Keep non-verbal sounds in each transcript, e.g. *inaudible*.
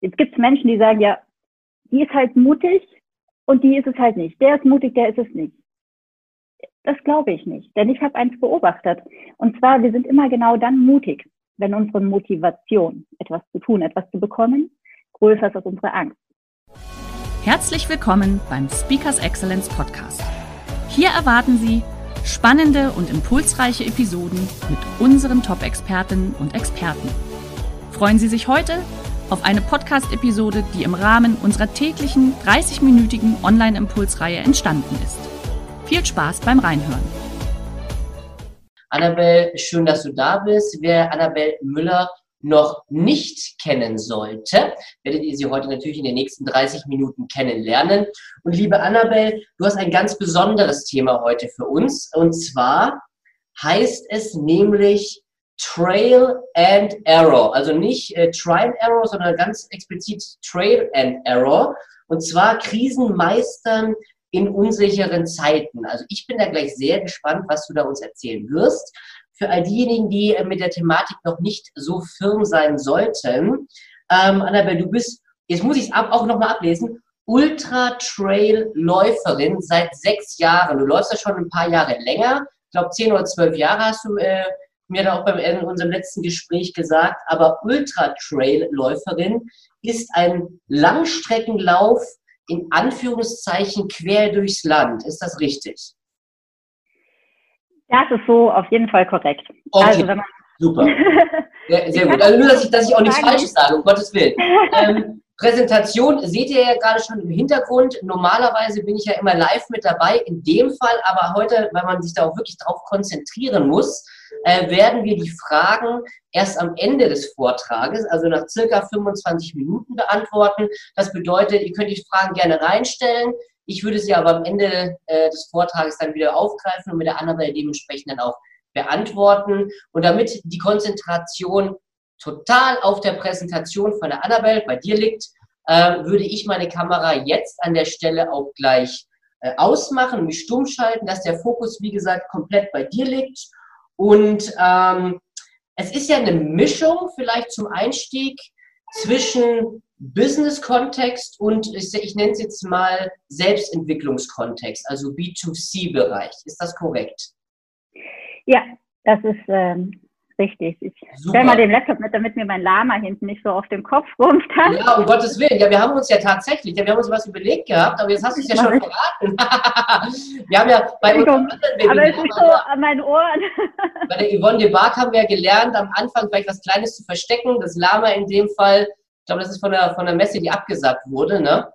Jetzt gibt es Menschen, die sagen, ja, die ist halt mutig und die ist es halt nicht. Der ist mutig, der ist es nicht. Das glaube ich nicht, denn ich habe eins beobachtet. Und zwar, wir sind immer genau dann mutig, wenn unsere Motivation, etwas zu tun, etwas zu bekommen, größer ist als unsere Angst. Herzlich willkommen beim Speakers Excellence Podcast. Hier erwarten Sie spannende und impulsreiche Episoden mit unseren Top-Expertinnen und Experten. Freuen Sie sich heute auf eine Podcast-Episode, die im Rahmen unserer täglichen 30-minütigen Online-Impulsreihe entstanden ist. Viel Spaß beim Reinhören. Annabelle, schön, dass du da bist. Wer Annabelle Müller noch nicht kennen sollte, werdet ihr sie heute natürlich in den nächsten 30 Minuten kennenlernen. Und liebe Annabelle, du hast ein ganz besonderes Thema heute für uns. Und zwar heißt es nämlich Trail and Error. Also nicht äh, Try and Error, sondern ganz explizit Trail and Error. Und zwar Krisen meistern in unsicheren Zeiten. Also ich bin da gleich sehr gespannt, was du da uns erzählen wirst. Für all diejenigen, die äh, mit der Thematik noch nicht so firm sein sollten, ähm, Annabelle, du bist, jetzt muss ich es auch nochmal ablesen, Ultra-Trail-Läuferin seit sechs Jahren. Du läufst ja schon ein paar Jahre länger. Ich glaube, zehn oder zwölf Jahre hast du äh, mir da auch beim in unserem letzten Gespräch gesagt, aber Ultra-Trail-Läuferin ist ein Langstreckenlauf in Anführungszeichen quer durchs Land. Ist das richtig? Das ist so auf jeden Fall korrekt. Okay, also, wenn man super. *laughs* Sehr, sehr gut. Also nur, dass ich, dass ich auch nichts Falsches sage, um Gottes Willen. Ähm, *laughs* Präsentation seht ihr ja gerade schon im Hintergrund. Normalerweise bin ich ja immer live mit dabei. In dem Fall aber heute, weil man sich da auch wirklich drauf konzentrieren muss, äh, werden wir die Fragen erst am Ende des Vortrages, also nach circa 25 Minuten beantworten. Das bedeutet, ihr könnt die Fragen gerne reinstellen. Ich würde sie aber am Ende äh, des Vortrages dann wieder aufgreifen und mit der Annabelle dementsprechend dann auch beantworten. Und damit die Konzentration total auf der Präsentation von der Annabelle bei dir liegt, äh, würde ich meine Kamera jetzt an der Stelle auch gleich äh, ausmachen, mich stumm schalten, dass der Fokus, wie gesagt, komplett bei dir liegt. Und ähm, es ist ja eine Mischung vielleicht zum Einstieg zwischen Business-Kontext und ich, ich nenne es jetzt mal Selbstentwicklungskontext, also B2C-Bereich. Ist das korrekt? Ja, das ist ähm, richtig. Ich stelle mal den Laptop mit, damit mir mein Lama hinten nicht so auf dem Kopf rumstand. Ja, um Gottes Willen. Ja, wir haben uns ja tatsächlich, ja, wir haben uns was überlegt gehabt, aber jetzt hast du es ja schon verraten. *laughs* wir haben ja bei uns Aber es ist so an meinen Ohren. *laughs* bei der Yvonne de Bark haben wir ja gelernt, am Anfang vielleicht was Kleines zu verstecken. Das Lama in dem Fall, ich glaube, das ist von der, von der Messe, die abgesagt wurde, ne?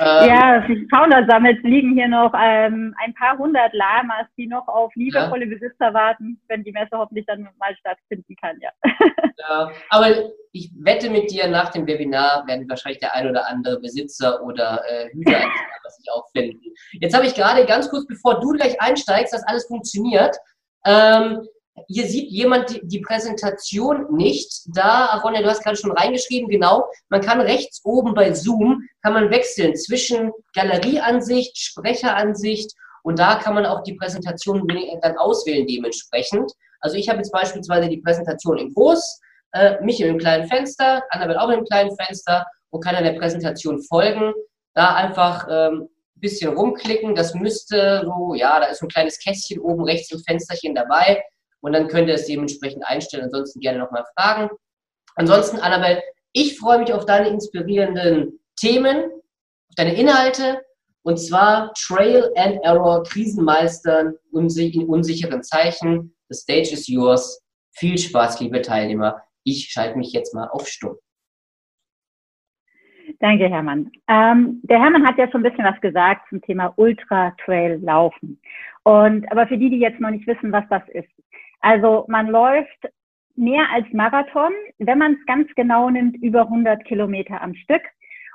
Ähm, ja, die Fauna sammelt, liegen hier noch ähm, ein paar hundert Lamas, die noch auf liebevolle ja. Besitzer warten, wenn die Messe hoffentlich dann mal stattfinden kann, ja. *laughs* ja. Aber ich wette mit dir, nach dem Webinar werden wahrscheinlich der ein oder andere Besitzer oder äh, Hüter *laughs* was ich auch finden. Jetzt habe ich gerade ganz kurz, bevor du gleich einsteigst, dass alles funktioniert, ähm, hier sieht jemand die, Präsentation nicht. Da, Ronja, du hast gerade schon reingeschrieben, genau. Man kann rechts oben bei Zoom, kann man wechseln zwischen Galerieansicht, Sprecheransicht und da kann man auch die Präsentation dann auswählen dementsprechend. Also ich habe jetzt beispielsweise die Präsentation in groß, äh, mich in einem kleinen Fenster, Annabelle auch in einem kleinen Fenster und kann dann der Präsentation folgen. Da einfach ähm, bisschen rumklicken. Das müsste so, ja, da ist ein kleines Kästchen oben rechts im Fensterchen dabei und dann könnt ihr es dementsprechend einstellen. Ansonsten gerne nochmal fragen. Ansonsten, Annabelle, ich freue mich auf deine inspirierenden Themen, auf deine Inhalte und zwar Trail and Error, Krisenmeistern in unsicheren Zeichen. The stage is yours. Viel Spaß, liebe Teilnehmer. Ich schalte mich jetzt mal auf Stumm. Danke, Hermann. Ähm, der Hermann hat ja schon ein bisschen was gesagt zum Thema Ultra-Trail-Laufen. Und, aber für die, die jetzt noch nicht wissen, was das ist. Also man läuft mehr als Marathon, wenn man es ganz genau nimmt, über 100 Kilometer am Stück.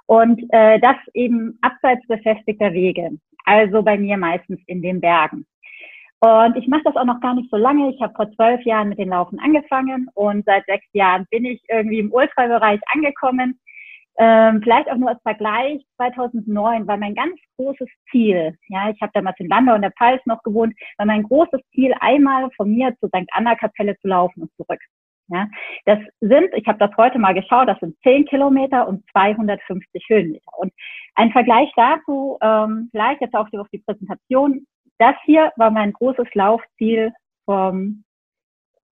Und äh, das eben abseits befestigter Wege. Also bei mir meistens in den Bergen. Und ich mache das auch noch gar nicht so lange. Ich habe vor zwölf Jahren mit den Laufen angefangen und seit sechs Jahren bin ich irgendwie im Ultrabereich angekommen. Ähm, vielleicht auch nur als Vergleich, 2009 war mein ganz großes Ziel, ja, ich habe damals in Landau und der Pfalz noch gewohnt, war mein großes Ziel, einmal von mir zur St. Anna-Kapelle zu laufen und zurück. Ja, das sind, ich habe das heute mal geschaut, das sind 10 Kilometer und 250 Höhenmeter. Und ein Vergleich dazu, ähm, vielleicht jetzt auch auf die Präsentation, das hier war mein großes Laufziel vom,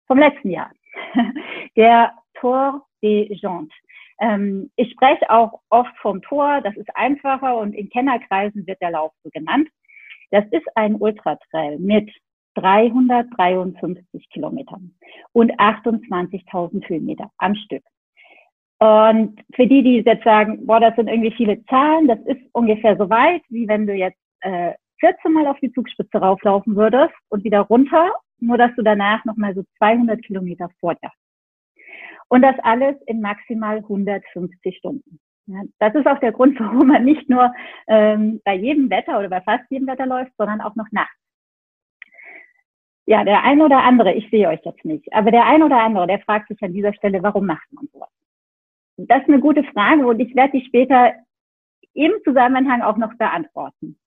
vom letzten Jahr. *laughs* Der Tour des Jantes. Ähm, ich spreche auch oft vom Tor, das ist einfacher und in Kennerkreisen wird der Lauf so genannt. Das ist ein Ultratrail mit 353 Kilometern und 28.000 Höhenmeter am Stück. Und für die, die jetzt sagen, boah, das sind irgendwie viele Zahlen, das ist ungefähr so weit, wie wenn du jetzt äh, 14 Mal auf die Zugspitze rauflaufen würdest und wieder runter, nur dass du danach nochmal so 200 Kilometer vor dir und das alles in maximal 150 Stunden. Ja, das ist auch der Grund, *laughs* warum man nicht nur ähm, bei jedem Wetter oder bei fast jedem Wetter läuft, sondern auch noch nachts. Ja, der eine oder andere, ich sehe euch jetzt nicht, aber der eine oder andere, der fragt sich an dieser Stelle, warum macht man sowas? Das ist eine gute Frage und ich werde die später im Zusammenhang auch noch beantworten.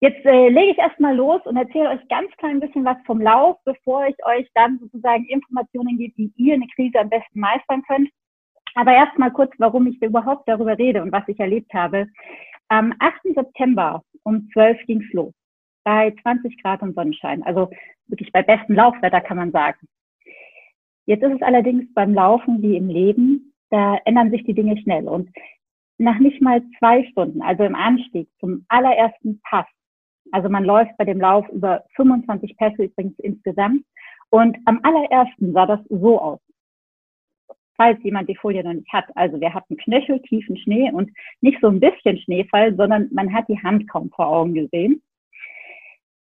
Jetzt äh, lege ich erstmal los und erzähle euch ganz klein bisschen was vom Lauf, bevor ich euch dann sozusagen Informationen gebe, wie ihr eine Krise am besten meistern könnt. Aber erstmal kurz, warum ich überhaupt darüber rede und was ich erlebt habe. Am 8. September um 12 ging's los. Bei 20 Grad und Sonnenschein. Also wirklich bei bestem Laufwetter kann man sagen. Jetzt ist es allerdings beim Laufen wie im Leben, da ändern sich die Dinge schnell. Und nach nicht mal zwei Stunden, also im Anstieg zum allerersten Pass, also man läuft bei dem Lauf über 25 Pässe übrigens insgesamt. Und am allerersten sah das so aus. Falls jemand die Folie noch nicht hat. Also wir hatten knöcheltiefen Schnee und nicht so ein bisschen Schneefall, sondern man hat die Hand kaum vor Augen gesehen.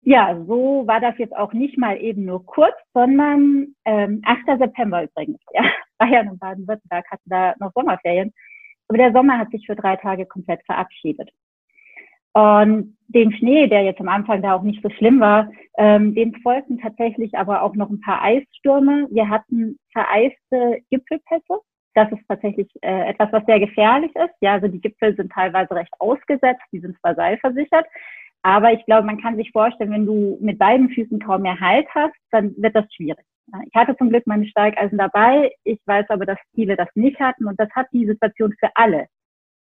Ja, so war das jetzt auch nicht mal eben nur kurz, sondern ähm, 8. September übrigens. Ja, *laughs* Bayern und Baden-Württemberg hatten da noch Sommerferien. Aber der Sommer hat sich für drei Tage komplett verabschiedet. Und den Schnee, der jetzt am Anfang da auch nicht so schlimm war, ähm, dem folgten tatsächlich aber auch noch ein paar Eisstürme. Wir hatten vereiste Gipfelpässe. Das ist tatsächlich äh, etwas, was sehr gefährlich ist. Ja, also die Gipfel sind teilweise recht ausgesetzt, die sind zwar seilversichert, aber ich glaube, man kann sich vorstellen, wenn du mit beiden Füßen kaum mehr Halt hast, dann wird das schwierig. Ich hatte zum Glück meine Steigeisen dabei. Ich weiß aber, dass viele das nicht hatten und das hat die Situation für alle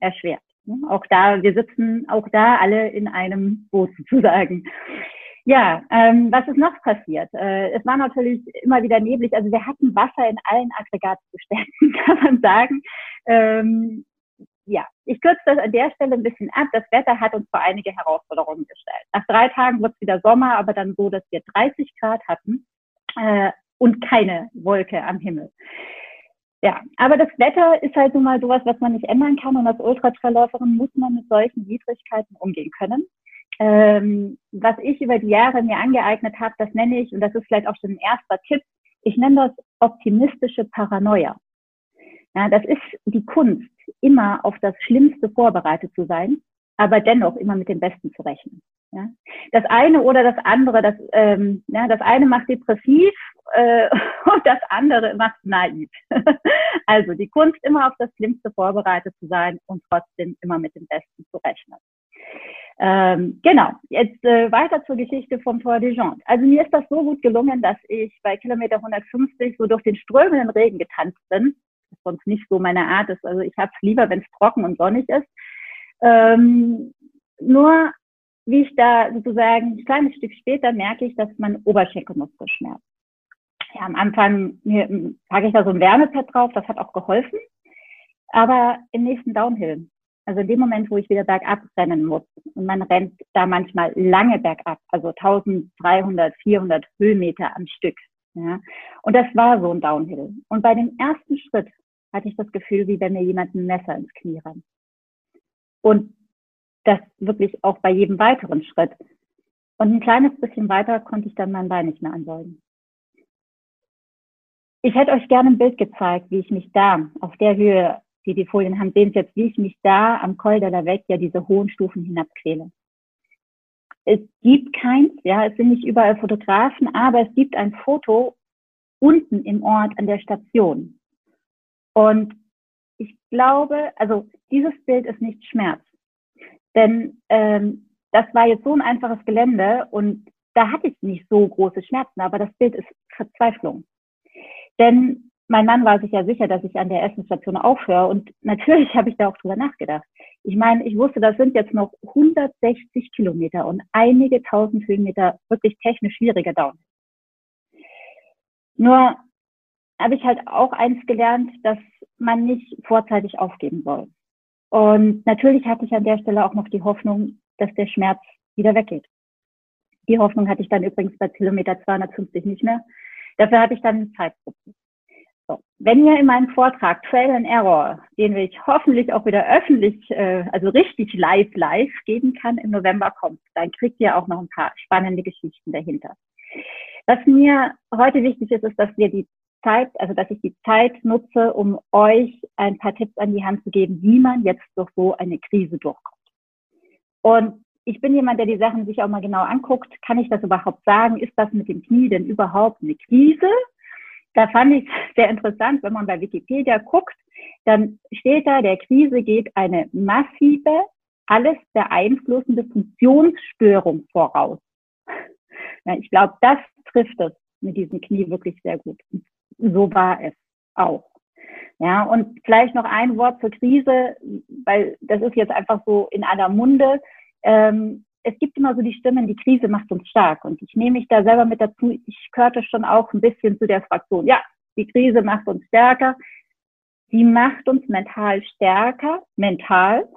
erschwert. Auch da, wir sitzen auch da alle in einem Boot *laughs* sozusagen. Ja, ähm, was ist noch passiert? Äh, es war natürlich immer wieder neblig. Also wir hatten Wasser in allen Aggregatzuständen, *laughs* kann man sagen. Ähm, ja, ich kürze das an der Stelle ein bisschen ab. Das Wetter hat uns vor einige Herausforderungen gestellt. Nach drei Tagen wird es wieder Sommer, aber dann so, dass wir 30 Grad hatten äh, und keine Wolke am Himmel. Ja, aber das Wetter ist halt nun mal sowas, was man nicht ändern kann und als Ultratrailläuferin muss man mit solchen Widrigkeiten umgehen können. Ähm, was ich über die Jahre mir angeeignet habe, das nenne ich, und das ist vielleicht auch schon ein erster Tipp, ich nenne das optimistische Paranoia. Ja, das ist die Kunst, immer auf das Schlimmste vorbereitet zu sein, aber dennoch immer mit dem Besten zu rechnen. Ja? Das eine oder das andere, das, ähm, ja, das eine macht depressiv äh, *laughs* und das andere macht naiv. *laughs* also die Kunst, immer auf das Schlimmste vorbereitet zu sein und trotzdem immer mit dem Besten zu rechnen. Ähm, genau, jetzt äh, weiter zur Geschichte vom Tour de Jean. Also mir ist das so gut gelungen, dass ich bei Kilometer 150 so durch den strömenden Regen getanzt bin, was sonst nicht so meine Art ist. Also ich habe es lieber, wenn es trocken und sonnig ist. Ähm, nur wie ich da sozusagen ein kleines Stück später merke ich, dass mein Oberschenkelmuskel schmerzt ja, am Anfang packe ich da so ein Wärmepad drauf, das hat auch geholfen. Aber im nächsten Downhill, also in dem Moment, wo ich wieder bergab rennen muss, und man rennt da manchmal lange bergab, also 1300, 400 Höhenmeter am Stück. Ja. Und das war so ein Downhill. Und bei dem ersten Schritt hatte ich das Gefühl, wie wenn mir jemand ein Messer ins Knie rennt. Und das wirklich auch bei jedem weiteren Schritt. Und ein kleines bisschen weiter konnte ich dann mein Bein nicht mehr anbeugen. ich hätte euch gerne ein Bild gezeigt, wie ich mich da auf der Höhe, die die Folien haben, sehen Sie jetzt, wie ich mich da am Col de la Vecchia diese hohen Stufen hinabquäle. Es gibt keins, ja, es sind nicht überall Fotografen, aber es gibt ein Foto unten im Ort an der Station. Und ich glaube, also dieses Bild ist nicht Schmerz. Denn ähm, das war jetzt so ein einfaches Gelände und da hatte ich nicht so große Schmerzen, aber das Bild ist Verzweiflung. Denn mein Mann war sich ja sicher, dass ich an der Essensstation aufhöre und natürlich *laughs* habe ich da auch drüber nachgedacht. Ich meine, ich wusste, das sind jetzt noch 160 Kilometer und einige tausend Höhenmeter wirklich technisch schwieriger Down. Nur habe ich halt auch eins gelernt, dass man nicht vorzeitig aufgeben soll. Und natürlich hatte ich an der Stelle auch noch die Hoffnung, dass der Schmerz wieder weggeht. Die Hoffnung hatte ich dann übrigens bei Kilometer 250 nicht mehr. Dafür hatte ich dann einen Zeitdruck. So. Wenn ihr in meinem Vortrag Trail and Error, den ich hoffentlich auch wieder öffentlich, äh, also richtig live, live geben kann, im November kommt, dann kriegt ihr auch noch ein paar spannende Geschichten dahinter. Was mir heute wichtig ist, ist, dass wir die Zeit, also dass ich die Zeit nutze, um euch ein paar Tipps an die Hand zu geben, wie man jetzt durch so eine Krise durchkommt. Und ich bin jemand, der die Sachen sich auch mal genau anguckt. Kann ich das überhaupt sagen? Ist das mit dem Knie denn überhaupt eine Krise? Da fand ich *laughs* sehr interessant, wenn man bei Wikipedia guckt, dann steht da, der Krise geht eine massive, alles beeinflussende Funktionsstörung voraus. *laughs* Ja, ich glaube, das trifft es mit diesem Knie wirklich sehr gut. So war es auch. Ja, und vielleicht noch ein Wort zur Krise, weil das ist jetzt einfach so in aller Munde. Ähm, es gibt immer so die Stimmen, die Krise macht uns stark. Und ich nehme mich da selber mit dazu. Ich gehörte schon auch ein bisschen zu der Fraktion. Ja, die Krise macht uns stärker. Sie macht uns mental stärker, mental,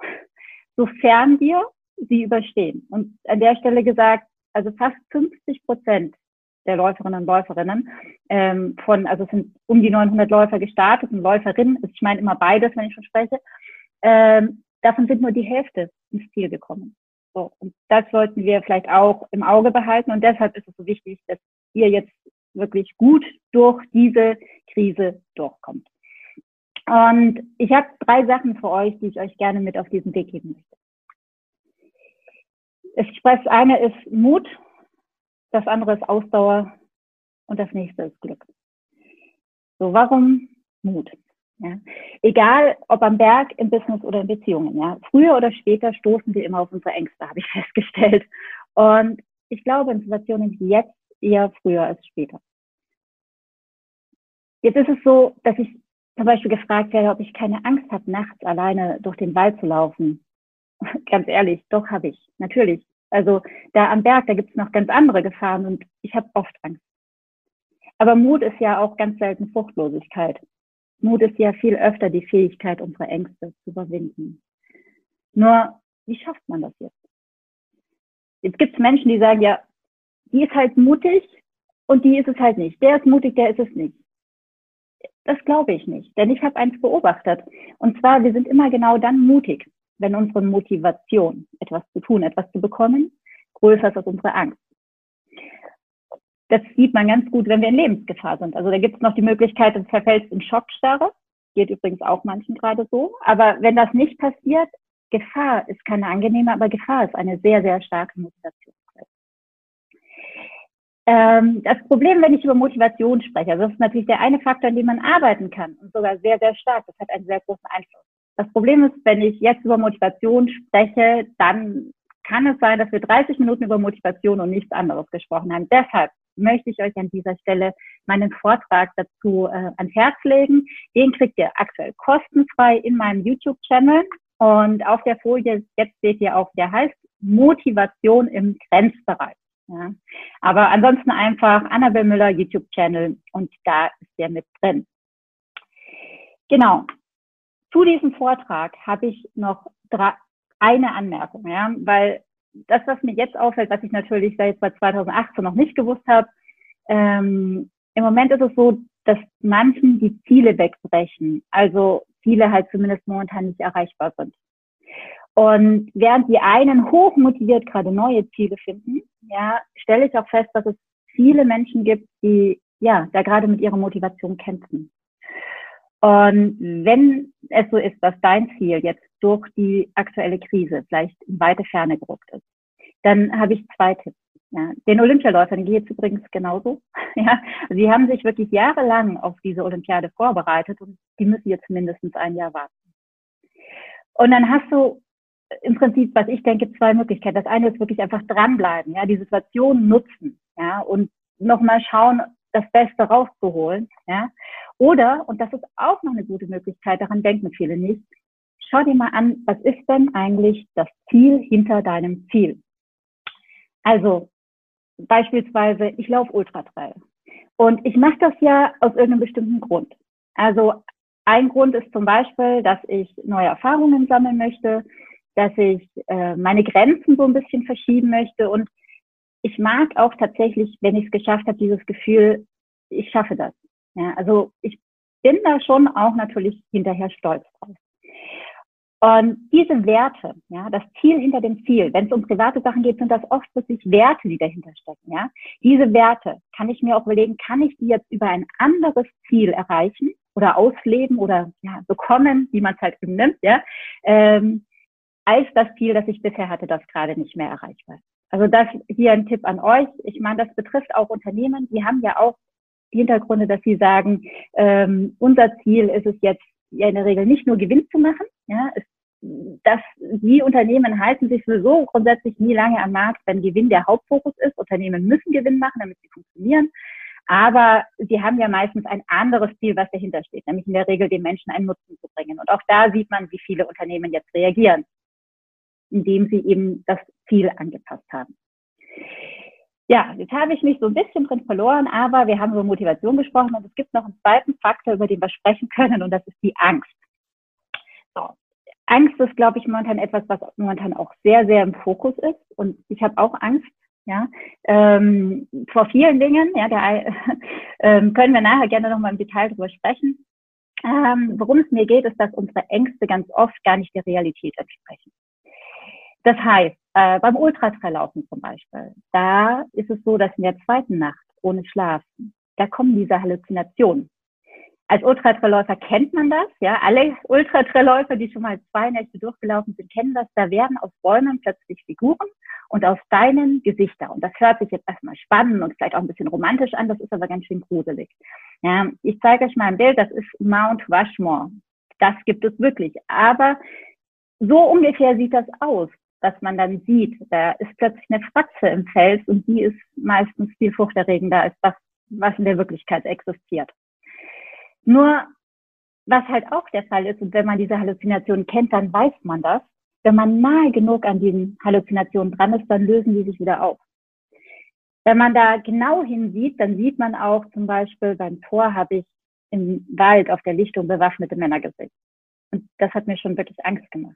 sofern wir sie überstehen. Und an der Stelle gesagt, also fast 50 Prozent der Läuferinnen und Läuferinnen ähm, von, also es sind um die 900 Läufer gestartet und Läuferinnen, ich meine immer beides, wenn ich schon spreche, ähm, davon sind nur die Hälfte ins Ziel gekommen. So, und das sollten wir vielleicht auch im Auge behalten und deshalb ist es so wichtig, dass ihr jetzt wirklich gut durch diese Krise durchkommt. Und ich habe drei Sachen für euch, die ich euch gerne mit auf diesen Weg geben möchte. Das eine ist Mut, das andere ist Ausdauer und das nächste ist Glück. So, warum Mut? Ja. Egal, ob am Berg, im Business oder in Beziehungen. Ja. Früher oder später stoßen wir immer auf unsere Ängste, *laughs* habe ich festgestellt. Und ich glaube, in Situationen wie jetzt eher früher als später. Jetzt ist es so, dass ich zum Beispiel gefragt werde, ob ich keine Angst habe, nachts alleine durch den Wald zu laufen. *laughs* Ganz ehrlich, doch habe ich, natürlich. Also da am Berg, da gibt es noch ganz andere Gefahren und ich habe oft Angst. Aber Mut ist ja auch ganz selten Fruchtlosigkeit. Mut ist ja viel öfter die Fähigkeit, unsere Ängste zu überwinden. Nur, wie schafft man das jetzt? Jetzt gibt es Menschen, die sagen, ja, die ist halt mutig und die ist es halt nicht. Der ist mutig, der ist es nicht. Das glaube ich nicht, denn ich habe eins beobachtet. Und zwar, wir sind immer genau dann mutig, wenn unsere Motivation, etwas zu tun, etwas zu bekommen, größer ist als unsere Angst. Das sieht man ganz gut, wenn wir in Lebensgefahr sind. Also da gibt es noch die Möglichkeit, du verfällst in Schockstarre. Geht übrigens auch manchen gerade so. Aber wenn das nicht passiert, Gefahr ist keine angenehme, aber Gefahr ist eine sehr, sehr starke Motivation. Ähm, das Problem, wenn ich über Motivation spreche, also das ist natürlich der eine Faktor, an dem man arbeiten kann und sogar sehr, sehr stark. Das hat einen sehr großen Einfluss. Das Problem ist, wenn ich jetzt über Motivation spreche, dann kann es sein, dass wir 30 Minuten über Motivation und nichts anderes gesprochen haben. Deshalb möchte ich euch an dieser Stelle meinen Vortrag dazu äh, ans Herz legen. Den kriegt ihr aktuell kostenfrei in meinem YouTube-Channel. Und auf der Folie, jetzt seht ihr auch, der heißt Motivation im Grenzbereich. Ja. Aber ansonsten einfach Annabel Müller YouTube-Channel und da ist der mit drin. Genau. Zu diesem Vortrag habe ich noch drei, eine Anmerkung, ja, weil das, was mir jetzt auffällt, was ich natürlich seit 2018 noch nicht gewusst habe, ähm, im Moment ist es so, dass manchen die Ziele wegbrechen, also Ziele halt zumindest momentan nicht erreichbar sind. Und während die einen hochmotiviert gerade neue Ziele finden, ja, stelle ich auch fest, dass es viele Menschen gibt, die ja, da gerade mit ihrer Motivation kämpfen. Und wenn es so ist, dass dein Ziel jetzt durch die aktuelle Krise vielleicht in weite Ferne gerückt ist, dann habe ich zwei Tipps. Ja, den Olympialäufern geht es übrigens genauso. *laughs* Ja, sie haben sich wirklich jahrelang auf diese Olympiade vorbereitet und die müssen jetzt mindestens ein Jahr warten. Und dann hast du im Prinzip, was ich denke, zwei Möglichkeiten. Das eine ist wirklich einfach dranbleiben, ja, die Situation nutzen, ja, und nochmal schauen, das Beste rauszuholen, ja. Oder, und das ist auch noch eine gute Möglichkeit, daran denken viele nicht, schau dir mal an, was ist denn eigentlich das Ziel hinter deinem Ziel? Also, beispielsweise, ich laufe Ultratrail. Und ich mache das ja aus irgendeinem bestimmten Grund. Also ein Grund ist zum Beispiel, dass ich neue Erfahrungen sammeln möchte, dass ich äh, meine Grenzen so ein bisschen verschieben möchte. Und ich mag auch tatsächlich, wenn ich es geschafft habe, dieses Gefühl, ich schaffe das. Ja, also ich bin da schon auch natürlich hinterher stolz drauf. Und diese Werte, ja, das Ziel hinter dem Ziel, wenn es um private Sachen geht, sind das oft wirklich Werte, die dahinter stecken, ja. Diese Werte kann ich mir auch überlegen, kann ich die jetzt über ein anderes Ziel erreichen oder ausleben oder ja, bekommen, wie man es halt eben nimmt, ja. Ähm, als das Ziel, das ich bisher hatte, das gerade nicht mehr erreichbar ist. Also das hier ein Tipp an euch. Ich meine, das betrifft auch Unternehmen. Die haben ja auch Hintergründe, dass sie sagen, ähm, unser Ziel ist es jetzt ja in der Regel nicht nur Gewinn zu machen. Ja, es, dass die Unternehmen halten sich sowieso grundsätzlich nie lange am Markt, wenn Gewinn der Hauptfokus ist. Unternehmen müssen Gewinn machen, damit sie funktionieren. Aber sie haben ja meistens ein anderes Ziel, was dahinter steht, nämlich in der Regel den Menschen einen Nutzen zu bringen. Und auch da sieht man, wie viele Unternehmen jetzt reagieren indem sie eben das Ziel angepasst haben. Ja, jetzt habe ich mich so ein bisschen drin verloren, aber wir haben über Motivation gesprochen und es gibt noch einen zweiten Faktor, über den wir sprechen können und das ist die Angst. So. Angst ist, glaube ich, momentan etwas, was momentan auch sehr, sehr im Fokus ist und ich habe auch Angst, ja, ähm, vor vielen Dingen, ja, der, *laughs* ähm, können wir nachher gerne nochmal im Detail drüber sprechen. Ähm, worum es mir geht, ist, dass unsere Ängste ganz oft gar nicht der Realität entsprechen. Das heißt, äh, beim Ultratraillaufen zum Beispiel, da ist es so, dass in der zweiten Nacht ohne Schlafen, da kommen diese Halluzinationen. Als Ultratrailläufer kennt man das, ja. Alle Ultratrailläufer, die schon mal zwei Nächte durchgelaufen sind, kennen das. Da werden aus Bäumen plötzlich Figuren und aus deinen Gesichter. Und das hört sich jetzt erstmal spannend und vielleicht auch ein bisschen romantisch an. Das ist aber ganz schön gruselig. Ja, ich zeige euch mal ein Bild. Das ist Mount Rushmore. Das gibt es wirklich. Aber so ungefähr sieht das aus was man dann sieht. Da ist plötzlich eine Fratze im Fels und die ist meistens viel furchterregender als das, was in der Wirklichkeit existiert. Nur, was halt auch der Fall ist, und wenn man diese Halluzinationen kennt, dann weiß man das. Wenn man nahe genug an diesen Halluzinationen dran ist, dann lösen die sich wieder auf. Wenn man da genau hinsieht, dann sieht man auch zum Beispiel beim Tor habe ich im Wald auf der Lichtung bewaffnete Männer gesehen. Und das hat mir schon wirklich Angst gemacht.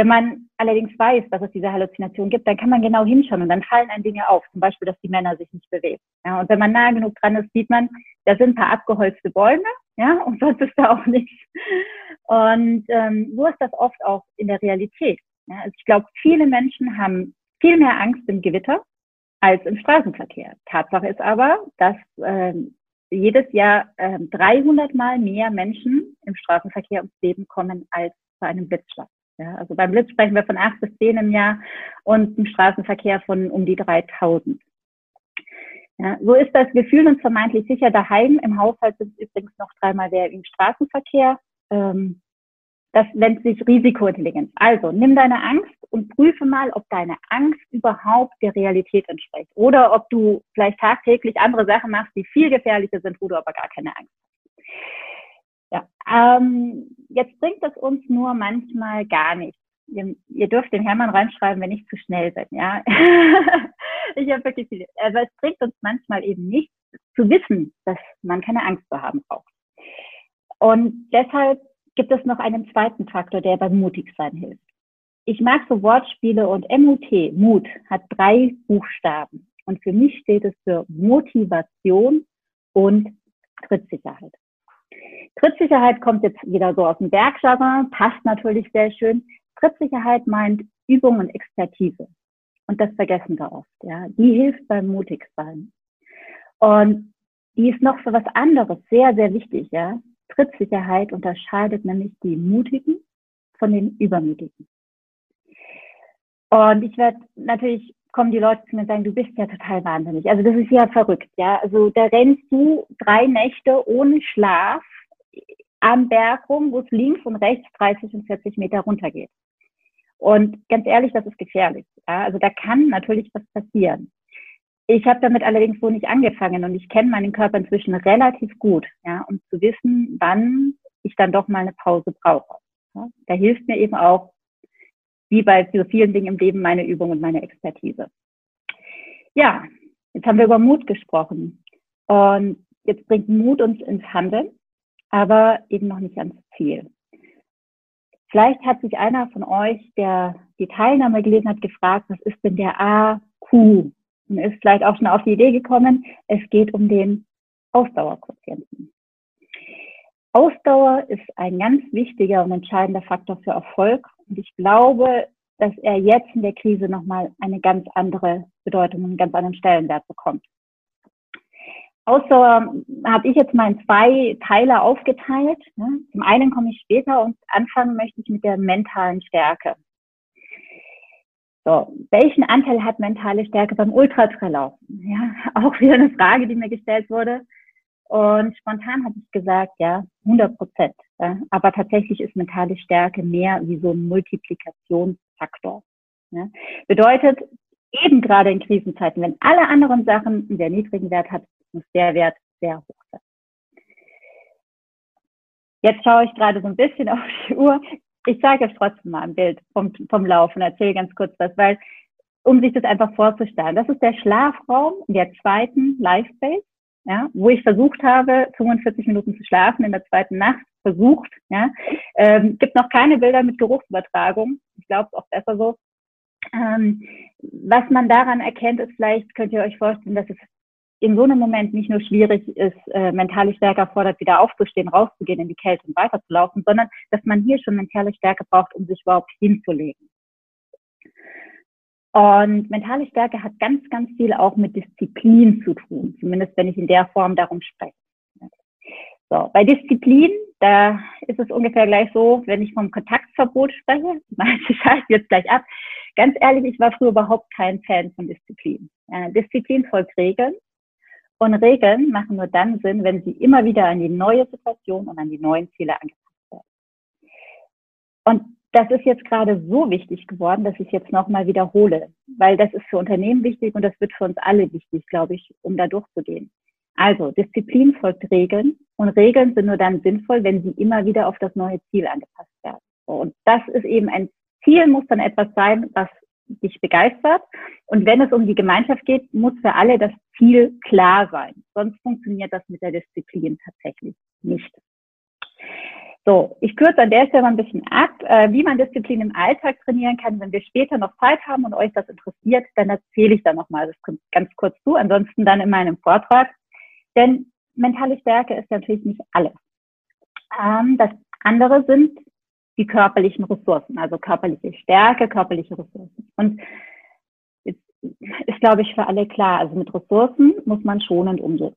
Wenn man allerdings weiß, dass es diese Halluzination gibt, dann kann man genau hinschauen und dann fallen einem Dinge auf, zum Beispiel, dass die Männer sich nicht bewegen. Ja, und wenn man nah genug dran ist, sieht man, da sind ein paar abgeholzte Bäume, ja, *laughs* und sonst ist da auch nichts. Und ähm, so ist das oft auch in der Realität. Ja, also ich glaube, viele Menschen haben viel mehr Angst im Gewitter als im Straßenverkehr. Tatsache ist aber, dass äh, jedes Jahr äh, 300 Mal mehr Menschen im Straßenverkehr ums Leben kommen als bei einem Blitzschlag. Ja, also beim Blitz sprechen wir von acht bis zehn im Jahr und im Straßenverkehr von um die 3000. Ja, so ist das, wir fühlen uns vermeintlich sicher daheim. Im Haushalt sind es übrigens noch dreimal mehr im Straßenverkehr. Ähm, das nennt sich Risikointelligenz. Also nimm deine Angst und prüfe mal, ob deine Angst überhaupt der Realität entspricht. Oder ob du vielleicht tagtäglich andere Sachen machst, die viel gefährlicher sind, wo du aber gar keine Angst hast. Ja, ähm, jetzt bringt es uns nur manchmal gar nichts. Ihr, ihr, dürft den Hermann reinschreiben, wenn ich zu schnell bin, ja. *laughs* ich habe wirklich viel. Aber es bringt uns manchmal eben nichts zu wissen, dass man keine Angst zu haben braucht. Und deshalb gibt es noch einen zweiten Faktor, der beim Mutigsein hilft. Ich mag so Wortspiele und MUT, Mut, hat drei Buchstaben. Und für mich steht es für Motivation und Trittsicherheit. Trittsicherheit kommt jetzt wieder so aus dem Bergjargon, passt natürlich sehr schön. Trittsicherheit meint Übung und Expertise. Und das vergessen wir oft. Ja. Die hilft beim Mutigsein. Und die ist noch für was anderes sehr, sehr wichtig, ja. Trittsicherheit unterscheidet nämlich die Mutigen von den Übermütigen. Und ich werde natürlich kommen die Leute zu mir und sagen, du bist ja total wahnsinnig. Also das ist ja verrückt, ja. Also da rennst du drei Nächte ohne Schlaf am Berg rum, wo es links und rechts 30 und 40 Meter runtergeht. Und ganz ehrlich, das ist gefährlich. Ja? Also da kann natürlich was passieren. Ich habe damit allerdings so nicht angefangen und ich kenne meinen Körper inzwischen relativ gut, ja, um zu wissen, wann ich dann doch mal eine Pause brauche. Ja? Da hilft mir eben auch wie bei so vielen Dingen im Leben meine Übung und meine Expertise. Ja, jetzt haben wir über Mut gesprochen. Und jetzt bringt Mut uns ins Handeln, aber eben noch nicht ans Ziel. Vielleicht hat sich einer von euch, der die Teilnahme gelesen hat, gefragt, was ist denn der AQ? Und ist vielleicht auch schon auf die Idee gekommen, es geht um den Ausdauerquotienten. Ausdauer ist ein ganz wichtiger und entscheidender Faktor für Erfolg und ich glaube, dass er jetzt in der Krise nochmal eine ganz andere Bedeutung einen ganz anderen Stellenwert bekommt. Ausdauer habe ich jetzt mal in zwei Teile aufgeteilt. Ne? Zum einen komme ich später und anfangen möchte ich mit der mentalen Stärke. So, welchen Anteil hat mentale Stärke beim Ultratraillaufen? Ja, *laughs* auch wieder eine Frage, die mir gestellt wurde. Und spontan habe ich gesagt, ja, 100 Prozent. Ja. Aber tatsächlich ist mentale Stärke mehr wie so ein Multiplikationsfaktor. Ja. Bedeutet, eben gerade in Krisenzeiten, wenn alle anderen Sachen einen sehr niedrigen Wert hat, muss der Wert sehr hoch sein. Jetzt schaue ich gerade so ein bisschen *laughs* auf die Uhr. Ich zeige euch trotzdem mal ein Bild vom, vom Laufen, erzähle ganz kurz was, weil, um sich das einfach vorzustellen, das ist der Schlafraum in der zweiten Live Base ja, wo ich versucht habe, 45 Minuten zu schlafen in der zweiten Nacht, versucht, ja. Ähm, gibt noch keine Bilder mit Geruchsübertragung. Ich glaube, es auch besser so. Ähm, was man daran erkennt, ist vielleicht, könnt ihr euch vorstellen, dass es in so einem Moment nicht nur schwierig ist, äh, mentale Stärke fordert, wieder aufzustehen, rauszugehen in die Kälte und weiterzulaufen, sondern dass man hier schon mentale Stärke braucht, um sich überhaupt hinzulegen. Und mentale Stärke hat ganz, ganz viel auch mit Disziplin zu tun, zumindest wenn ich in der Form darum spreche. So, bei Disziplin, da ist es ungefähr gleich so, wenn ich vom Kontaktverbot spreche, *laughs* ich schalte jetzt gleich ab. Ganz ehrlich, ich war früher überhaupt kein Fan von Disziplin. Disziplin folgt Regeln. Und Regeln machen nur dann Sinn, wenn sie immer wieder an die neue Situation und an die neuen Ziele angepasst werden. Und das ist jetzt gerade so wichtig geworden, dass ich es jetzt nochmal wiederhole, weil das ist für Unternehmen wichtig und das wird für uns alle wichtig, glaube ich, um da durchzugehen. Also Disziplin folgt Regeln und Regeln sind nur dann sinnvoll, wenn sie immer wieder auf das neue Ziel angepasst werden. Und das ist eben ein Ziel, muss dann etwas sein, was dich begeistert. Und wenn es um die Gemeinschaft geht, muss für alle das Ziel klar sein. Sonst funktioniert das mit der Disziplin tatsächlich nicht. So, ich kürze an der Stelle mal ein bisschen ab, äh, wie man Disziplin im Alltag trainieren kann. Wenn wir später noch Zeit haben und euch das interessiert, dann erzähle ich da nochmal das ganz kurz zu, ansonsten dann in meinem Vortrag. Denn mentale Stärke ist natürlich nicht alles. Ähm, das andere sind die körperlichen Ressourcen, also körperliche Stärke, körperliche Ressourcen. Und ist, ist glaube ich, für alle klar, also mit Ressourcen muss man schonend umgehen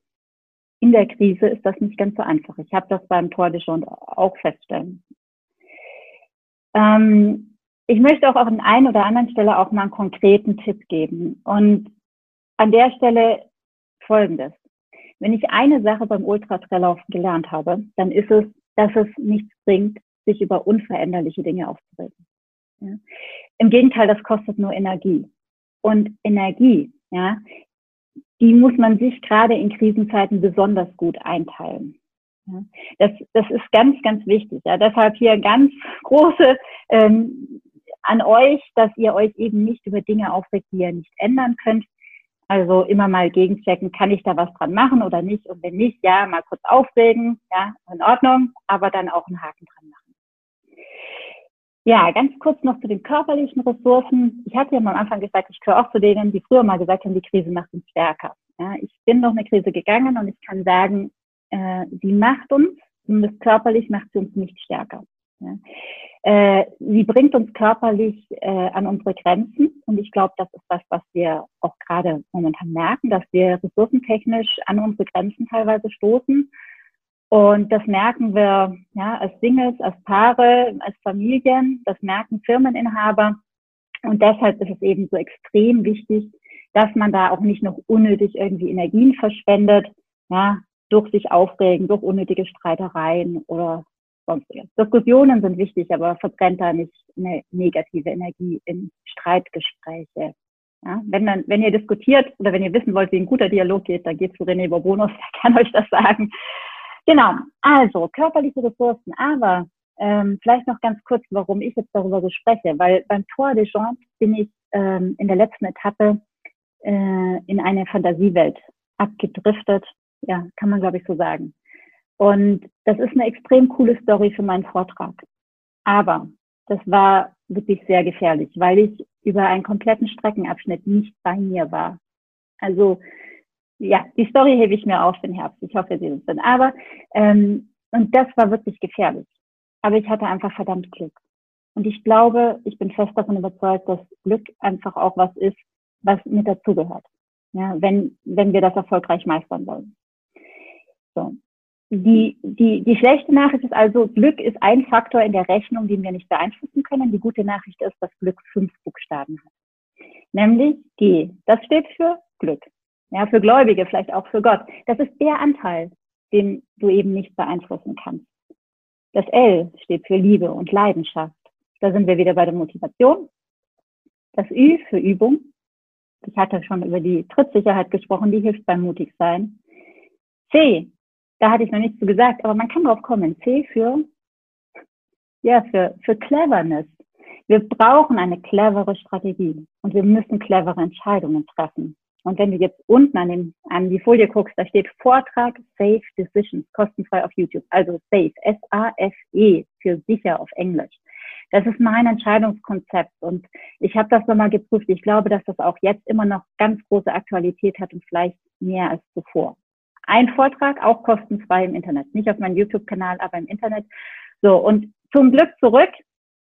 in der Krise ist das nicht ganz so einfach. Ich habe das beim Tour de Jean auch feststellen. Ähm, ich möchte auch an einer oder anderen Stelle auch mal einen konkreten Tipp geben. Und an der Stelle folgendes. Wenn ich eine Sache beim Ultratraillaufen gelernt habe, dann ist es, dass es nichts bringt, sich über unveränderliche Dinge aufzuregen. Ja? Im Gegenteil, das kostet nur Energie. Und Energie, ja, die muss man sich gerade in Krisenzeiten besonders gut einteilen. Ja, das, das ist ganz, ganz wichtig. Ja. Deshalb hier ganz *laughs* große ähm, an euch, dass ihr euch eben nicht über Dinge aufregt, die ihr nicht ändern könnt. Also immer mal gegenchecken, kann ich da was dran machen oder nicht? Und wenn nicht, ja, mal kurz aufregen, ja, in Ordnung, aber dann auch einen Haken dran machen. Ja, ganz kurz noch zu den körperlichen Ressourcen. Ich hatte ja am Anfang gesagt, ich gehöre auch zu denen, die früher mal gesagt haben, die Krise macht uns stärker. Ja, ich bin durch eine Krise gegangen und ich kann sagen, äh, sie macht uns, zumindest körperlich macht sie uns nicht stärker. Ja. Äh, sie bringt uns körperlich äh, an unsere Grenzen und ich glaube, das ist das, was wir auch gerade momentan merken, dass wir ressourcentechnisch an unsere Grenzen teilweise stoßen. Und das merken wir ja, als Singles, als Paare, als Familien, das merken Firmeninhaber. Und deshalb ist es eben so extrem wichtig, dass man da auch nicht noch unnötig irgendwie Energien verschwendet, ja, durch sich aufregen, durch unnötige Streitereien oder sonstiges. Diskussionen sind wichtig, aber verbrennt da nicht eine negative Energie in Streitgespräche. Ja, wenn, dann, wenn ihr diskutiert oder wenn ihr wissen wollt, wie ein guter Dialog geht, dann geht zu René Bourbonus, der kann euch das sagen. Genau, also körperliche Ressourcen, aber ähm, vielleicht noch ganz kurz, warum ich jetzt darüber so spreche, weil beim Tour de Jean bin ich ähm, in der letzten Etappe äh, in eine Fantasiewelt abgedriftet, ja, kann man glaube ich so sagen. Und das ist eine extrem coole Story für meinen Vortrag. Aber das war wirklich sehr gefährlich, weil ich über einen kompletten Streckenabschnitt nicht bei mir war. Also ja, die Story hebe ich mir auf den Herbst. Ich hoffe, Sie sind. Aber ähm, und das war wirklich gefährlich. Aber ich hatte einfach verdammt Glück. Und ich glaube, ich bin fest davon überzeugt, dass Glück einfach auch was ist, was mit dazugehört. Ja, wenn, wenn wir das erfolgreich meistern wollen. So. Die, die, die schlechte Nachricht ist also, Glück ist ein Faktor in der Rechnung, den wir nicht beeinflussen können. Die gute Nachricht ist, dass Glück fünf Buchstaben hat. Nämlich G. Das steht für Glück. Ja, für Gläubige, vielleicht auch für Gott. Das ist der Anteil, den du eben nicht beeinflussen kannst. Das L steht für Liebe und Leidenschaft. Da sind wir wieder bei der Motivation. Das Ü für Übung. Ich hatte schon über die Trittsicherheit gesprochen, die hilft beim Mutigsein. C, da hatte ich noch nichts zu gesagt, aber man kann drauf kommen. C für, ja, für, für Cleverness. Wir brauchen eine clevere Strategie und wir müssen clevere Entscheidungen treffen. Und wenn du jetzt unten an, den, an die Folie guckst, da steht Vortrag Safe Decisions, kostenfrei auf YouTube. Also Safe, S-A-F-E, für sicher auf Englisch. Das ist mein Entscheidungskonzept und ich habe das nochmal geprüft. Ich glaube, dass das auch jetzt immer noch ganz große Aktualität hat und vielleicht mehr als zuvor. Ein Vortrag, auch kostenfrei im Internet. Nicht auf meinem YouTube-Kanal, aber im Internet. So, und zum Glück zurück.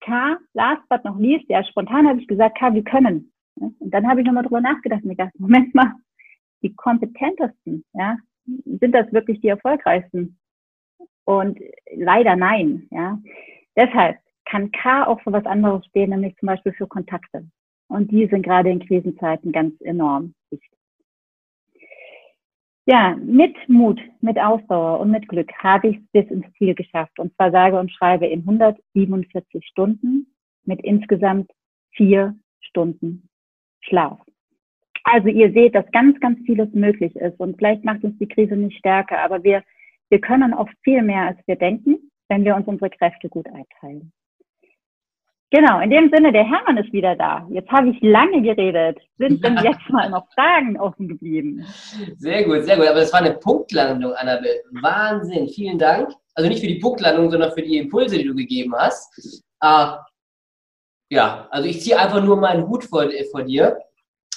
K, last but not least, ja, spontan habe ich gesagt, K, wir können. Und dann habe ich nochmal drüber nachgedacht und gedacht, Moment mal, die kompetentesten, ja, sind das wirklich die erfolgreichsten? Und leider nein, ja. Deshalb kann K auch für was anderes stehen, nämlich zum Beispiel für Kontakte. Und die sind gerade in Krisenzeiten ganz enorm wichtig. Ja, mit Mut, mit Ausdauer und mit Glück habe ich es bis ins Ziel geschafft. Und zwar sage und schreibe in 147 Stunden mit insgesamt vier Stunden Schlaf. Also ihr seht, dass ganz, ganz vieles möglich ist und vielleicht macht uns die Krise nicht stärker, aber wir, wir können oft viel mehr, als wir denken, wenn wir uns unsere Kräfte gut einteilen. Genau, in dem Sinne, der Hermann ist wieder da. Jetzt habe ich lange geredet. Sind denn *laughs* jetzt mal noch Fragen offen geblieben? Sehr gut, sehr gut. Aber das war eine Punktlandung, Annabelle. Wahnsinn, vielen Dank. Also nicht für die Punktlandung, sondern für die Impulse, die du gegeben hast. Äh, ja, also ich ziehe einfach nur meinen Hut vor, äh, vor dir,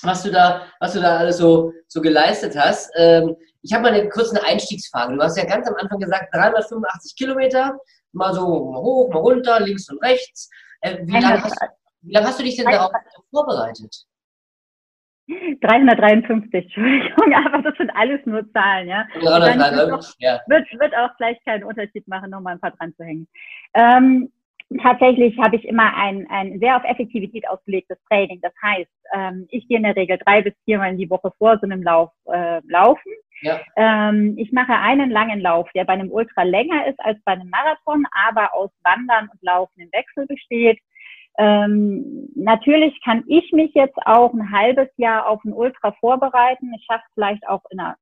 was du da, was du da alles so, so geleistet hast. Ähm, ich habe mal eine kurze Einstiegsfrage. Du hast ja ganz am Anfang gesagt, 385 Kilometer, mal so hoch, mal runter, links und rechts. Äh, wie lange hast, lang hast, du dich denn darauf vorbereitet? 353, *laughs* Entschuldigung, aber das sind alles nur Zahlen, ja. 353, ja. Wird, wird auch gleich keinen Unterschied machen, nochmal ein paar dran zu hängen. Ähm, tatsächlich habe ich immer ein, ein sehr auf Effektivität ausgelegtes Training. Das heißt, ähm, ich gehe in der Regel drei bis viermal in die Woche vor so einem Lauf äh, laufen. Ja. Ähm, ich mache einen langen Lauf, der bei einem Ultra länger ist als bei einem Marathon, aber aus Wandern und Laufen im Wechsel besteht. Ähm, natürlich kann ich mich jetzt auch ein halbes Jahr auf ein Ultra vorbereiten. Ich schaffe vielleicht auch in einer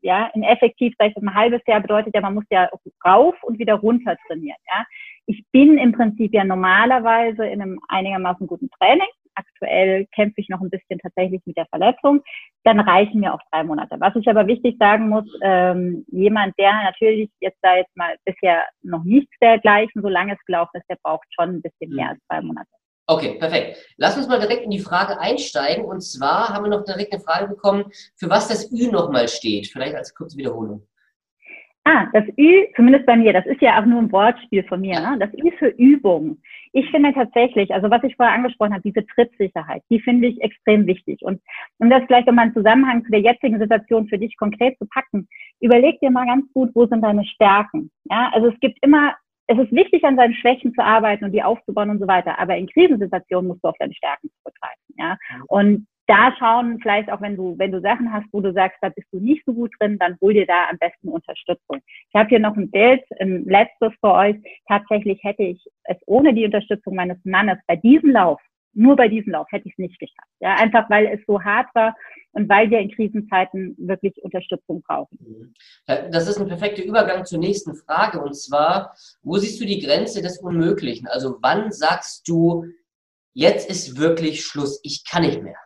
ja, in effektiv, ich ein halbes Jahr bedeutet ja, man muss ja rauf und wieder runter trainieren, ja. Ich bin im Prinzip ja normalerweise in einem einigermaßen guten Training. Aktuell kämpfe ich noch ein bisschen tatsächlich mit der Verletzung. Dann reichen mir auch drei Monate. Was ich aber wichtig sagen muss, ähm, jemand, der natürlich jetzt da jetzt mal bisher noch nichts dergleichen so lange gelaufen ist, der braucht schon ein bisschen mehr als drei Monate. Okay, perfekt. Lass uns mal direkt in die Frage einsteigen. Und zwar haben wir noch direkt eine Frage bekommen, für was das Ü nochmal steht. Vielleicht als kurze Wiederholung. Ah, das Ü, zumindest bei mir, das ist ja auch nur ein Wortspiel von mir. Ne? Das Ü für Übung. ich finde tatsächlich, also was ich vorher angesprochen habe, diese Trittsicherheit, die finde ich extrem wichtig. Und um das vielleicht nochmal einen Zusammenhang zu der jetzigen Situation für dich konkret zu packen, überleg dir mal ganz gut, wo sind deine Stärken. Ja, also es gibt immer, es ist wichtig, an seinen Schwächen zu arbeiten und die aufzubauen und so weiter. Aber in Krisensituationen musst du auf deine Stärken zurückgreifen. Ja, und da schauen, vielleicht auch wenn du, wenn du Sachen hast, wo du sagst, da bist du nicht so gut drin, dann hol dir da am besten Unterstützung. Ich habe hier noch ein Bild, ein letztes für euch. Tatsächlich hätte ich es ohne die Unterstützung meines Mannes bei diesem Lauf, nur bei diesem Lauf, hätte ich es nicht geschafft. Ja, einfach weil es so hart war und weil wir in Krisenzeiten wirklich Unterstützung brauchen. Mhm. Das ist ein perfekter Übergang zur nächsten Frage und zwar, wo siehst du die Grenze des Unmöglichen? Also wann sagst du, jetzt ist wirklich Schluss, ich kann nicht mehr?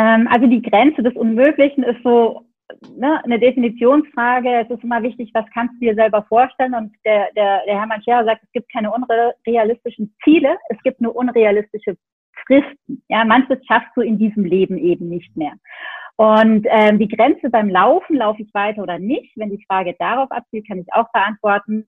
Ähm, also die Grenze des Unmöglichen ist so ne, eine Definitionsfrage. Es ist immer wichtig, was kannst du dir selber vorstellen? Und der, der, der Hermann Scherer sagt, es gibt keine unrealistischen Ziele, es gibt nur unrealistische Fristen. Ja, manches schaffst du in diesem Leben eben nicht mehr. Und ähm, die Grenze beim Laufen, laufe ich weiter oder nicht? Wenn die Frage darauf abzielt, kann ich auch beantworten.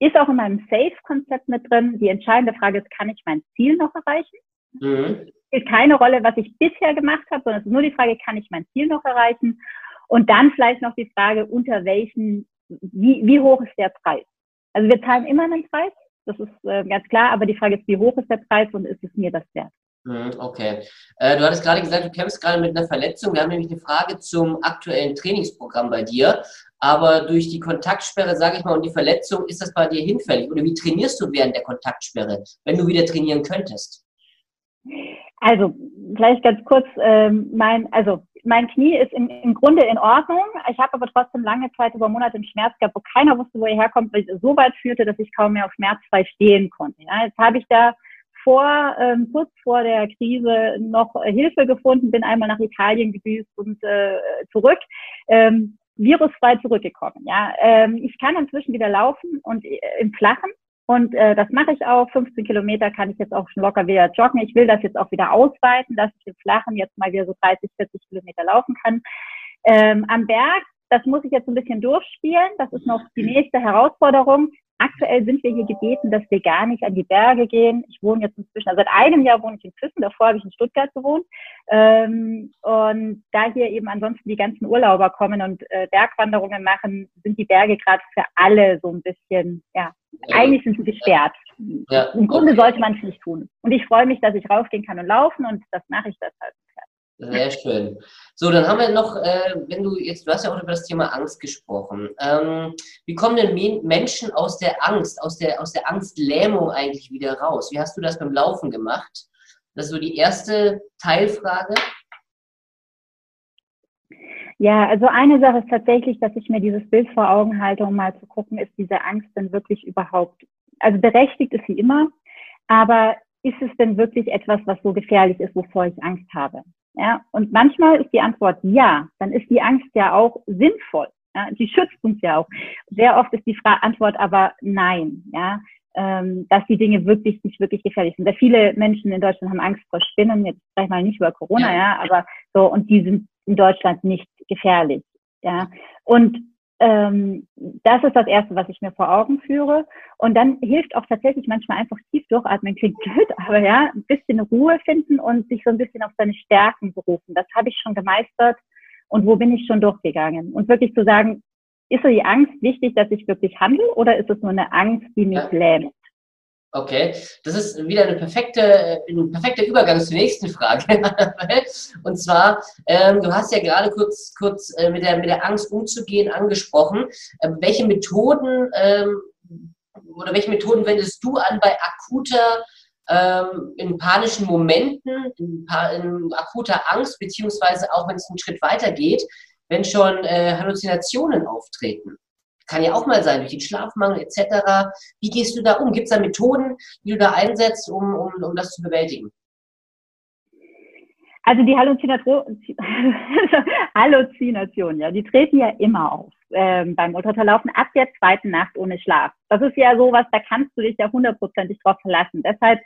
Ist auch in meinem Safe-Konzept mit drin. Die entscheidende Frage ist, kann ich mein Ziel noch erreichen? Mhm spielt keine Rolle, was ich bisher gemacht habe, sondern es ist nur die Frage, kann ich mein Ziel noch erreichen? Und dann vielleicht noch die Frage, unter welchen, wie, wie hoch ist der Preis? Also wir zahlen immer einen Preis, das ist äh, ganz klar, aber die Frage ist, wie hoch ist der Preis und ist es mir das wert? Mhm, okay. Äh, du hattest gerade gesagt, du kämpfst gerade mit einer Verletzung. Wir haben nämlich eine Frage zum aktuellen Trainingsprogramm bei dir. Aber durch die Kontaktsperre, sage ich mal, und die Verletzung, ist das bei dir hinfällig? Oder wie trainierst du während der Kontaktsperre, wenn du wieder trainieren könntest? Also vielleicht ganz kurz, ähm, mein, also mein Knie ist im, im Grunde in Ordnung. Ich habe aber trotzdem lange Zeit über Monate einen Schmerz gehabt, wo keiner wusste, wo er herkommt, weil es so weit führte, dass ich kaum mehr auf schmerzfrei stehen konnte. Ja, jetzt habe ich da vor, ähm, kurz vor der Krise noch Hilfe gefunden, bin einmal nach Italien gedüst und äh, zurück. Ähm, virusfrei zurückgekommen. Ja, ähm, ich kann inzwischen wieder laufen und äh, im Flachen. Und äh, das mache ich auch. 15 Kilometer kann ich jetzt auch schon locker wieder joggen. Ich will das jetzt auch wieder ausweiten, dass ich im Flachen jetzt mal wieder so 30, 40 Kilometer laufen kann. Ähm, am Berg, das muss ich jetzt ein bisschen durchspielen. Das ist noch die nächste Herausforderung. Aktuell sind wir hier gebeten, dass wir gar nicht an die Berge gehen. Ich wohne jetzt inzwischen, also seit einem Jahr wohne ich in Füssen, davor habe ich in Stuttgart gewohnt. Ähm, und da hier eben ansonsten die ganzen Urlauber kommen und äh, Bergwanderungen machen, sind die Berge gerade für alle so ein bisschen, ja, ja. eigentlich sind sie gesperrt. Ja. Im Grunde okay. sollte man es nicht tun. Und ich freue mich, dass ich rausgehen kann und laufen und das mache ich deshalb. Sehr schön. So, dann haben wir noch, äh, wenn du jetzt, du hast ja auch über das Thema Angst gesprochen. Ähm, wie kommen denn Menschen aus der Angst, aus der, aus der Angstlähmung eigentlich wieder raus? Wie hast du das beim Laufen gemacht? Das ist so die erste Teilfrage. Ja, also eine Sache ist tatsächlich, dass ich mir dieses Bild vor Augen halte, um mal zu gucken, ist diese Angst denn wirklich überhaupt, also berechtigt ist sie immer, aber ist es denn wirklich etwas, was so gefährlich ist, wovor ich Angst habe? Ja, und manchmal ist die Antwort ja, dann ist die Angst ja auch sinnvoll. Ja, die schützt uns ja auch. Sehr oft ist die Fra Antwort aber nein, ja, ähm, dass die Dinge wirklich nicht wirklich gefährlich sind. Sehr viele Menschen in Deutschland haben Angst vor Spinnen, jetzt ich mal nicht über Corona, ja, ja aber so, und die sind in Deutschland nicht gefährlich. Ja, und ähm, das ist das Erste, was ich mir vor Augen führe. Und dann hilft auch tatsächlich manchmal einfach tief durchatmen, klingt blöd, *laughs* aber ja, ein bisschen Ruhe finden und sich so ein bisschen auf seine Stärken berufen. Das habe ich schon gemeistert und wo bin ich schon durchgegangen? Und wirklich zu sagen, ist so die Angst wichtig, dass ich wirklich handle oder ist es nur eine Angst, die mich ja. lähmt? Okay, das ist wieder eine perfekte, ein perfekter Übergang zur nächsten Frage. *laughs* Und zwar, ähm, du hast ja gerade kurz, kurz äh, mit, der, mit der Angst umzugehen angesprochen. Ähm, welche Methoden ähm, oder welche Methoden wendest du an bei akuter, ähm, in panischen Momenten, in, in, akuter Angst, beziehungsweise auch wenn es einen Schritt weiter geht, wenn schon äh, Halluzinationen auftreten? Kann ja auch mal sein, durch den Schlafmangel etc. Wie gehst du da um? Gibt es da Methoden, die du da einsetzt, um, um, um das zu bewältigen? Also die Halluzination, *laughs* Halluzination, ja, die treten ja immer auf ähm, beim Ultraschalllaufen ab der zweiten Nacht ohne Schlaf. Das ist ja sowas, da kannst du dich ja hundertprozentig drauf verlassen. Deshalb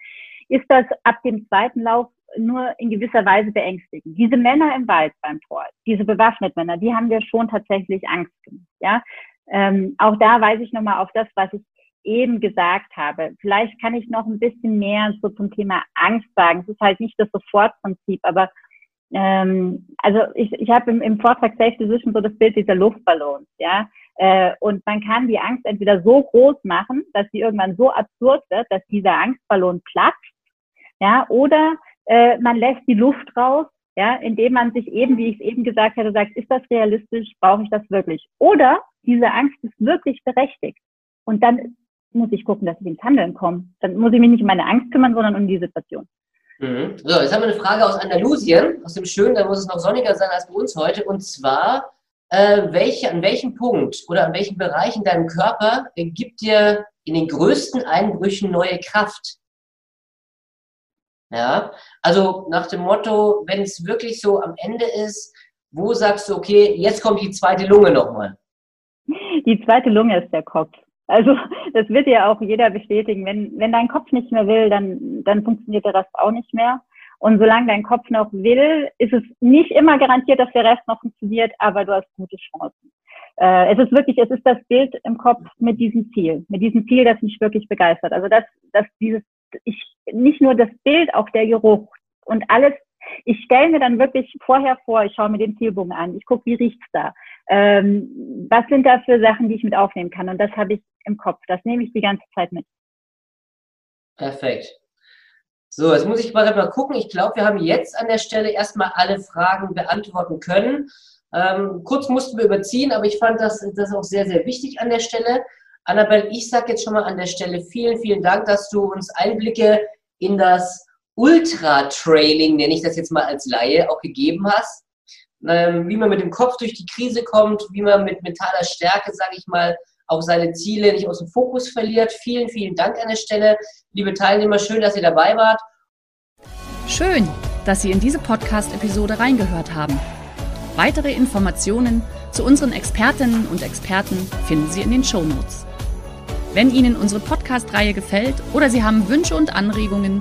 ist das ab dem zweiten Lauf nur in gewisser Weise beängstigend. Diese Männer im Wald beim Tor, diese bewaffneten Männer, die haben wir schon tatsächlich Angst gemacht. Ja, ähm, auch da weise ich nochmal auf das, was ich eben gesagt habe. Vielleicht kann ich noch ein bisschen mehr so zum Thema Angst sagen. Es ist halt nicht das Sofortprinzip, aber ähm, also ich, ich habe im, im Vortrag Safe Decision so das Bild dieser Luftballons, ja. Äh, und man kann die Angst entweder so groß machen, dass sie irgendwann so absurd wird, dass dieser Angstballon platzt, ja, oder äh, man lässt die Luft raus, ja, indem man sich eben, wie ich es eben gesagt hatte, sagt, ist das realistisch, brauche ich das wirklich? Oder diese Angst ist wirklich berechtigt. Und dann muss ich gucken, dass ich ins Handeln komme. Dann muss ich mich nicht um meine Angst kümmern, sondern um die Situation. Mhm. So, jetzt haben wir eine Frage aus Andalusien, aus dem Schönen, da muss es noch sonniger sein als bei uns heute. Und zwar, äh, welche, an welchem Punkt oder an welchem Bereich in deinem Körper äh, gibt dir in den größten Einbrüchen neue Kraft? Ja, also nach dem Motto, wenn es wirklich so am Ende ist, wo sagst du, okay, jetzt kommt die zweite Lunge nochmal? Die zweite Lunge ist der Kopf. Also das wird ja auch jeder bestätigen. Wenn, wenn dein Kopf nicht mehr will, dann, dann funktioniert der Rest auch nicht mehr. Und solange dein Kopf noch will, ist es nicht immer garantiert, dass der Rest noch funktioniert, aber du hast gute Chancen. Äh, es ist wirklich, es ist das Bild im Kopf mit diesem Ziel, mit diesem Ziel, das mich wirklich begeistert. Also dass, dass dieses, ich nicht nur das Bild, auch der Geruch und alles ich stelle mir dann wirklich vorher vor, ich schaue mir den Zielbogen an, ich gucke, wie riecht's da. Ähm, was sind da für Sachen, die ich mit aufnehmen kann? Und das habe ich im Kopf. Das nehme ich die ganze Zeit mit. Perfekt. So, jetzt muss ich mal, mal gucken. Ich glaube, wir haben jetzt an der Stelle erstmal alle Fragen beantworten können. Ähm, kurz mussten wir überziehen, aber ich fand das, das auch sehr, sehr wichtig an der Stelle. Annabelle, ich sage jetzt schon mal an der Stelle vielen, vielen Dank, dass du uns Einblicke in das Ultra-Training, nenne ich das jetzt mal als Laie, auch gegeben hast. Ähm, wie man mit dem Kopf durch die Krise kommt, wie man mit mentaler Stärke, sage ich mal, auch seine Ziele nicht aus dem Fokus verliert. Vielen, vielen Dank an der Stelle. Liebe Teilnehmer, schön, dass ihr dabei wart. Schön, dass Sie in diese Podcast-Episode reingehört haben. Weitere Informationen zu unseren Expertinnen und Experten finden Sie in den Show Notes. Wenn Ihnen unsere Podcast-Reihe gefällt oder Sie haben Wünsche und Anregungen,